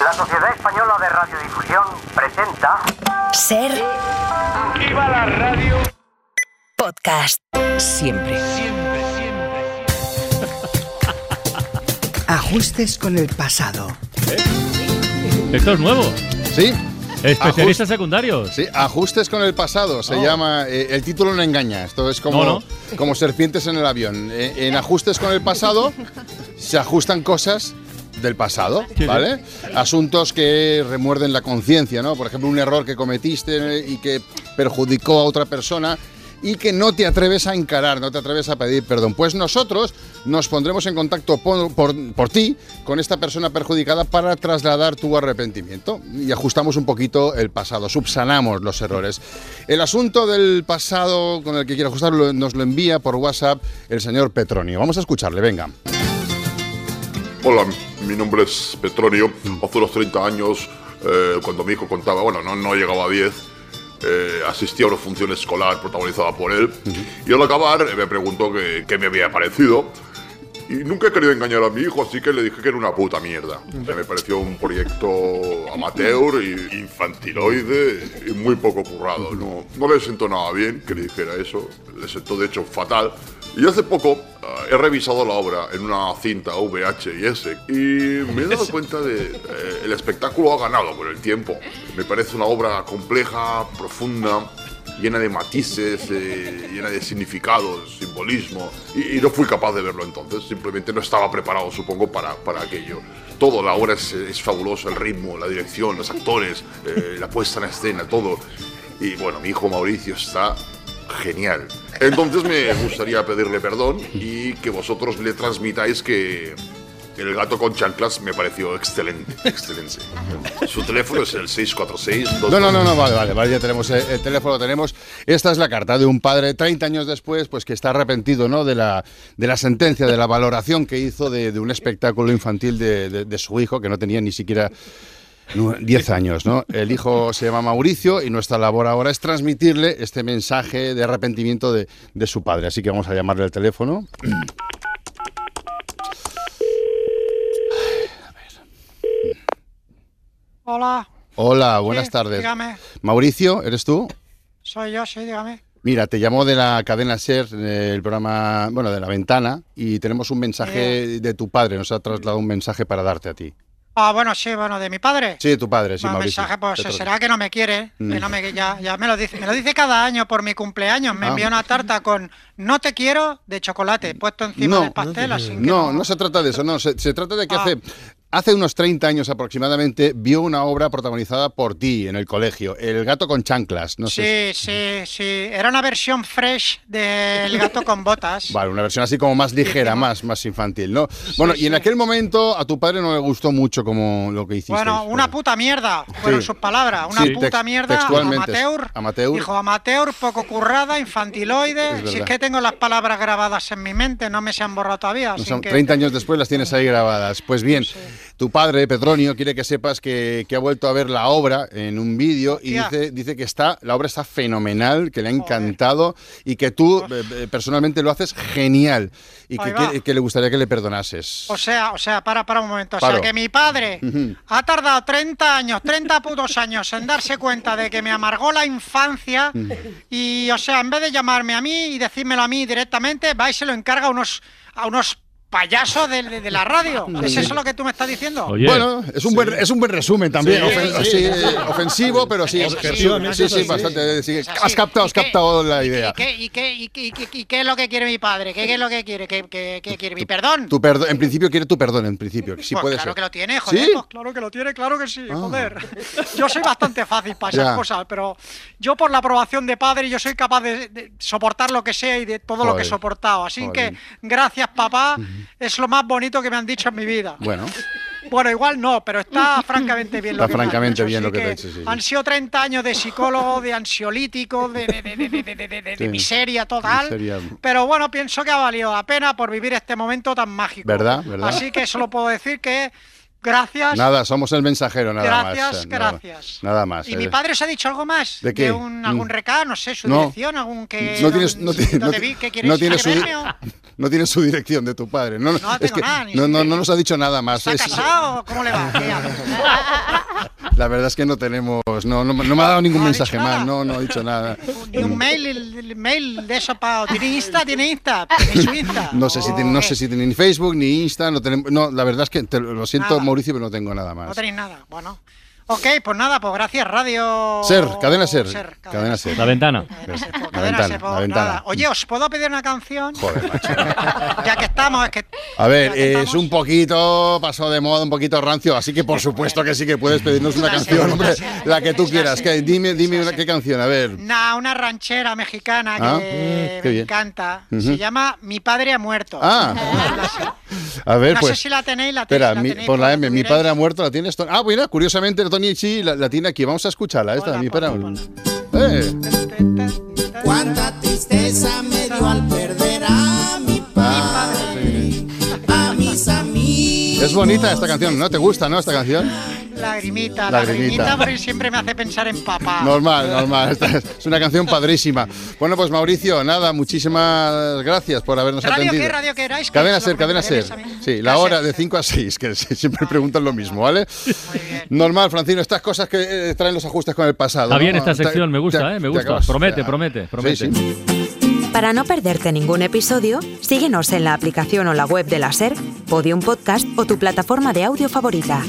La Sociedad Española de Radiodifusión presenta Ser ¡Viva la radio! podcast. Siempre. Siempre, siempre. Ajustes con el pasado. Esto es nuevo. Sí, Especialistas secundarios. sí, ajustes con el pasado. Se Oh. llama. eh, el título no engaña. Esto es como, No, como serpientes en el avión. Eh, en ajustes con el pasado se ajustan cosas del pasado, ¿vale? Asuntos que remuerden la conciencia, ¿no? Por ejemplo, un error que cometiste y que perjudicó a otra persona y que no te atreves a encarar, no te atreves a pedir perdón. Pues nosotros nos pondremos en contacto por, por- por ti con esta persona perjudicada para trasladar tu arrepentimiento y ajustamos un poquito el pasado, subsanamos los errores. El asunto del pasado con el que quiero ajustarlo nos lo envía por WhatsApp el señor Petronio. Vamos a escucharle, venga. Hola, mi nombre es Petronio. Hace unos 30 años, eh, cuando mi hijo contaba, bueno, no, no llegaba a 10, eh, asistí a una función escolar protagonizada por él. Y al acabar eh, me preguntó qué me había parecido. Y nunca he querido engañar a mi hijo, así que le dije que era una puta mierda. Que me pareció un proyecto amateur, y infantiloide y muy poco currado. No, no le sentó nada bien que le dijera eso, le sentó de hecho fatal. Y hace poco ah, he revisado la obra en una cinta VHS y me he dado cuenta de eh, el espectáculo ha ganado con el tiempo. Me parece una obra compleja, profunda, llena de matices, eh, llena de significados, simbolismo, y, y no fui capaz de verlo entonces, simplemente no estaba preparado, supongo, para, para aquello. Todo, la obra es, es fabulosa, el ritmo, la dirección, los actores, eh, la puesta en escena, todo. Y bueno, mi hijo Mauricio está genial. Entonces me gustaría pedirle perdón y que vosotros le transmitáis que el gato con chanclas me pareció excelente, excelente. Su teléfono es el 646 No, no, no, no, vale, vale, vale, ya tenemos el, el teléfono, lo tenemos. Esta es la carta de un padre 30 años después, pues que está arrepentido, ¿no? De la, de la sentencia, de la valoración que hizo de, de un espectáculo infantil de, de- de su hijo, que no tenía ni siquiera nu- 10 años, ¿no? El hijo se llama Mauricio y nuestra labor ahora es transmitirle este mensaje de arrepentimiento de, de su padre. Así que vamos a llamarle al teléfono. Hola. Hola, buenas Sí, tardes. Dígame. Mauricio, ¿eres tú? Soy yo, sí, dígame. Mira, te llamo de la cadena SER, el programa, bueno, de la ventana, y tenemos un mensaje de tu padre, nos ha trasladado un mensaje para darte a ti. Ah, bueno, sí, bueno, de mi padre. Sí, de tu padre, sí, Bueno, Mauricio. mensaje, pues será que no me quiere, Mm. que no me, ya, ya me lo dice, me lo dice cada año por mi cumpleaños, me Ah. envía una tarta con no te quiero de chocolate puesto encima No, del pastel, así que No, no se trata de eso, no, se, se trata de que Ah. hace, hace unos 30 años aproximadamente vio una obra protagonizada por ti en el colegio, El gato con chanclas, no sé. Sí, sí, sí, era una versión fresh del gato con botas. Vale, una versión así como más ligera, más, más infantil, ¿no? bueno, y en sí. aquel momento a tu padre no le gustó mucho como lo que hiciste. Bueno, una puta mierda, fueron Sí. sus palabras. Una Sí, puta tex- mierda, textualmente, amateur. amateur. Dijo amateur, poco currada, Es infantiloide. Si verdad. es que tengo las palabras grabadas en mi mente, no me se han borrado todavía. No así son- que- 30 años después las tienes ahí grabadas. Pues bien, tu padre, Petronio, quiere que sepas que, que ha vuelto a ver la obra en un vídeo y dice, dice que está, la obra está fenomenal, que le ha encantado y que tú eh, eh, personalmente lo haces genial y que, le gustaría que le perdonases. O sea, o sea, para, para un momento. O sea, que mi padre ha tardado 30 años, 30 putos años en darse cuenta de que me amargó la infancia y, o sea, en vez de llamarme a mí y decírmelo a mí directamente, va y se lo encarga a unos, a unos payasos de, de- de la radio. ¿Es eso lo que tú me estás diciendo? Oye, Bueno, es un, buen, es un buen resumen también, Sí, ofen- sí, sí, eh, ofensivo, pero sí, Es sí, sí, bastante. has captado, ¿Y has captado la idea. ¿Y qué, y qué, y qué- y qué- y qué es lo que quiere mi padre? ¿Qué, qué es lo que quiere? ¿Qué, qué- qué quiere? ¿Mi perdón? Tu perdón, en principio quiere tu perdón, en principio, sí Pues puede claro ser. que lo tiene, joder. ¿Sí? pues claro que lo tiene, claro que sí, Ah. joder. Yo soy bastante fácil para esas Ya. cosas, pero yo por la aprobación de padre yo soy capaz de, de soportar lo que sea y de todo lo que he soportado. Así Joder. que gracias papá, es lo más bonito que me han dicho en mi vida. Bueno, Bueno, igual no, pero está francamente bien lo que me han francamente dicho, bien lo que te ha dicho, sí, sí. Han sido 30 años de psicólogo, de ansiolítico, de, de, de, de, de, de, de- de Sí. miseria total. Miseria. Pero bueno, pienso que ha valido la pena por vivir este momento tan mágico. ¿Verdad? ¿Verdad? Así que solo puedo decir que Gracias. Nada, somos el mensajero, nada Gracias, más. nada- gracias. Nada, más. ¿Y eh. mi padre os ha dicho algo más? ¿De qué? un, algún Mm. recado? No sé, su No. dirección, algún que... No tienes, no, ti- no ¿Dónde ti- vi? ¿Qué quieres no tienes su, no tienes su dirección de tu padre. No, No es tengo que nada, ni no, no, nos ha dicho nada más. ¿Está Es- casado cómo le va? La verdad es que no tenemos, no, no, no me ha dado ningún No mensaje más, no, no ha dicho nada. Ni un mail, el, el mail de eso para... ¿Tiene Insta? ¿Tiene Insta? ¿Tiene su Insta? No sé si ¿O tiene, no sé si tiene ni Facebook ni Insta, no tenemos, no, la verdad es que te- lo siento Nada. Mauricio, pero no tengo nada No más. tenéis nada. Bueno. Ok, pues nada, pues gracias, Radio... Ser, cadena ser, cadena ser. La ventana. Cadena Ser, pues, La cadena ventana, Ser, la ventana. nada. Oye, ¿os puedo pedir una canción? Joder, macho. Ya que estamos, es que... A ver, es estamos- un poquito pasado de moda, un poquito rancio, así que por supuesto que sí que puedes pedirnos una canción, hombre, la que tú quieras. Que, dime, dime una, qué canción, a ver. Nah, una ranchera mexicana que Ah, me encanta. Se llama Mi padre ha muerto. Ah. A ver, no pues. sé si la tenéis, la, Espera, tenéis, por la M, mi padre ha muerto, ¿la tienes? Ah, mira, curiosamente Tony sí la, la tiene aquí. Vamos a escucharla, esta, Ponla, mi padre. Eh, Cuánta tristeza me dio al perder a mi padre, a mis amigos. es bonita esta canción, ¿no? ¿Te gusta, no, esta canción? Lagrimita, Lagrimita. lagrimita, porque siempre me hace pensar en papá. Normal, normal. Es una canción padrísima. Bueno, pues Mauricio, nada, muchísimas gracias por habernos ¿Radio atendido. qué? ¿Radio qué erais? Que Cadena Ser, cadena Ser. Sí, la hora de sí. 5 a 6, que siempre preguntan lo mismo, ¿vale? Muy bien. Normal, Francino, estas cosas que eh, traen los ajustes con el pasado. Está ¿no? bien esta Te- sección, me gusta, te- eh, me gusta. acabas- Promete, ya. promete, Sí, promete. sí. Para no perderte ningún episodio, síguenos en la aplicación o la web de la SER, Podium Podcast o tu plataforma de audio favorita.